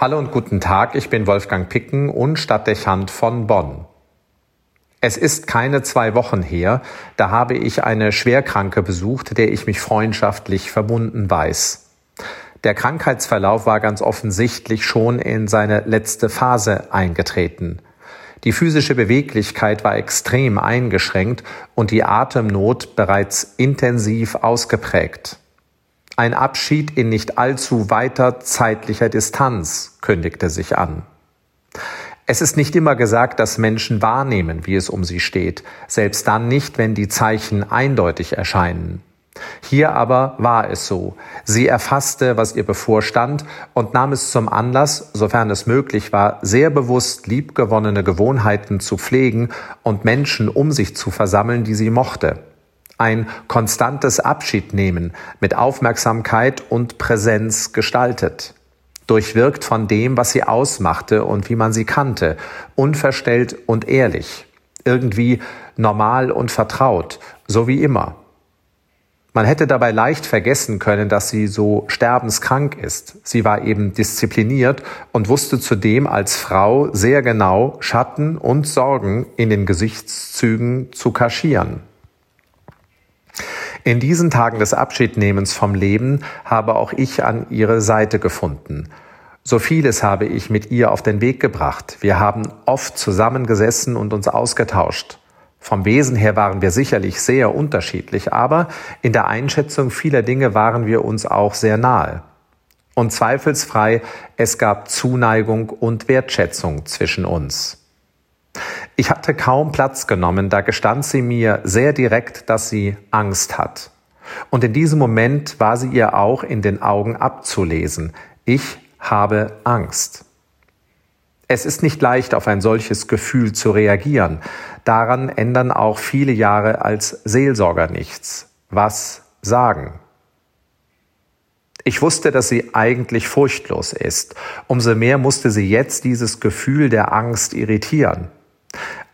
Hallo und guten Tag, ich bin Wolfgang Picken und Stadtdechant von Bonn. Es ist keine zwei Wochen her, da habe ich eine Schwerkranke besucht, der ich mich freundschaftlich verbunden weiß. Der Krankheitsverlauf war ganz offensichtlich schon in seine letzte Phase eingetreten. Die physische Beweglichkeit war extrem eingeschränkt und die Atemnot bereits intensiv ausgeprägt. Ein Abschied in nicht allzu weiter zeitlicher Distanz kündigte sich an. Es ist nicht immer gesagt, dass Menschen wahrnehmen, wie es um sie steht, selbst dann nicht, wenn die Zeichen eindeutig erscheinen. Hier aber war es so. Sie erfasste, was ihr bevorstand und nahm es zum Anlass, sofern es möglich war, sehr bewusst liebgewonnene Gewohnheiten zu pflegen und Menschen um sich zu versammeln, die sie mochte ein konstantes Abschiednehmen mit Aufmerksamkeit und Präsenz gestaltet. Durchwirkt von dem, was sie ausmachte und wie man sie kannte, unverstellt und ehrlich, irgendwie normal und vertraut, so wie immer. Man hätte dabei leicht vergessen können, dass sie so sterbenskrank ist. Sie war eben diszipliniert und wusste zudem als Frau sehr genau Schatten und Sorgen in den Gesichtszügen zu kaschieren. In diesen Tagen des Abschiednehmens vom Leben habe auch ich an ihre Seite gefunden. So vieles habe ich mit ihr auf den Weg gebracht. Wir haben oft zusammengesessen und uns ausgetauscht. Vom Wesen her waren wir sicherlich sehr unterschiedlich, aber in der Einschätzung vieler Dinge waren wir uns auch sehr nahe. Und zweifelsfrei, es gab Zuneigung und Wertschätzung zwischen uns. Ich hatte kaum Platz genommen, da gestand sie mir sehr direkt, dass sie Angst hat. Und in diesem Moment war sie ihr auch in den Augen abzulesen. Ich habe Angst. Es ist nicht leicht, auf ein solches Gefühl zu reagieren. Daran ändern auch viele Jahre als Seelsorger nichts. Was sagen? Ich wusste, dass sie eigentlich furchtlos ist. Umso mehr musste sie jetzt dieses Gefühl der Angst irritieren.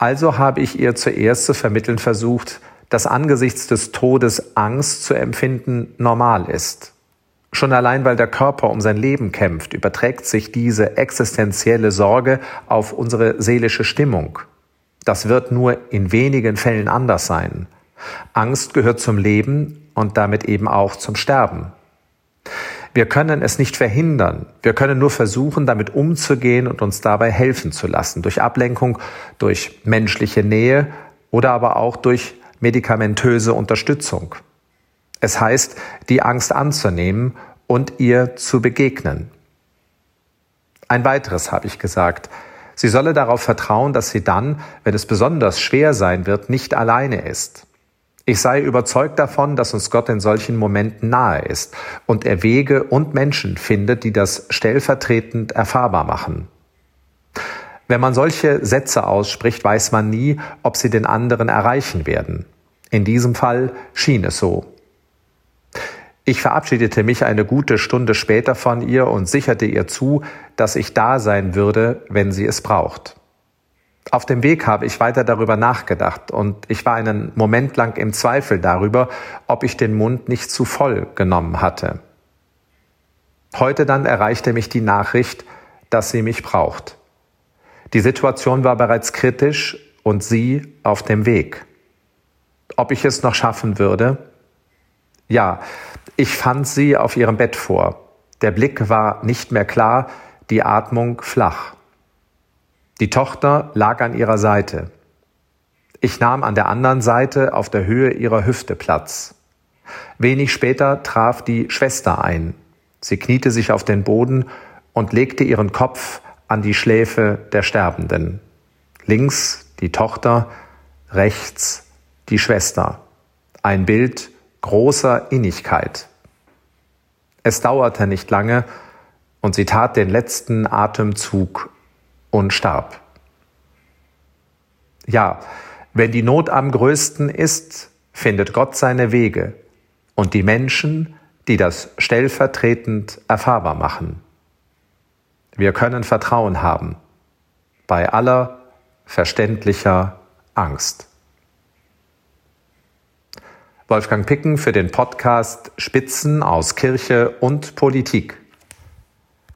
Also habe ich ihr zuerst zu vermitteln versucht, dass angesichts des Todes Angst zu empfinden normal ist. Schon allein weil der Körper um sein Leben kämpft, überträgt sich diese existenzielle Sorge auf unsere seelische Stimmung. Das wird nur in wenigen Fällen anders sein. Angst gehört zum Leben und damit eben auch zum Sterben. Wir können es nicht verhindern. Wir können nur versuchen, damit umzugehen und uns dabei helfen zu lassen. Durch Ablenkung, durch menschliche Nähe oder aber auch durch medikamentöse Unterstützung. Es heißt, die Angst anzunehmen und ihr zu begegnen. Ein weiteres habe ich gesagt. Sie solle darauf vertrauen, dass sie dann, wenn es besonders schwer sein wird, nicht alleine ist. Ich sei überzeugt davon, dass uns Gott in solchen Momenten nahe ist und er Wege und Menschen findet, die das stellvertretend erfahrbar machen. Wenn man solche Sätze ausspricht, weiß man nie, ob sie den anderen erreichen werden. In diesem Fall schien es so. Ich verabschiedete mich eine gute Stunde später von ihr und sicherte ihr zu, dass ich da sein würde, wenn sie es braucht. Auf dem Weg habe ich weiter darüber nachgedacht und ich war einen Moment lang im Zweifel darüber, ob ich den Mund nicht zu voll genommen hatte. Heute dann erreichte mich die Nachricht, dass sie mich braucht. Die Situation war bereits kritisch und sie auf dem Weg. Ob ich es noch schaffen würde? Ja, ich fand sie auf ihrem Bett vor. Der Blick war nicht mehr klar, die Atmung flach. Die Tochter lag an ihrer Seite. Ich nahm an der anderen Seite auf der Höhe ihrer Hüfte Platz. Wenig später traf die Schwester ein. Sie kniete sich auf den Boden und legte ihren Kopf an die Schläfe der Sterbenden. Links die Tochter, rechts die Schwester. Ein Bild großer Innigkeit. Es dauerte nicht lange und sie tat den letzten Atemzug und starb. Ja, wenn die Not am größten ist, findet Gott seine Wege und die Menschen, die das stellvertretend erfahrbar machen. Wir können Vertrauen haben bei aller verständlicher Angst. Wolfgang Picken für den Podcast Spitzen aus Kirche und Politik.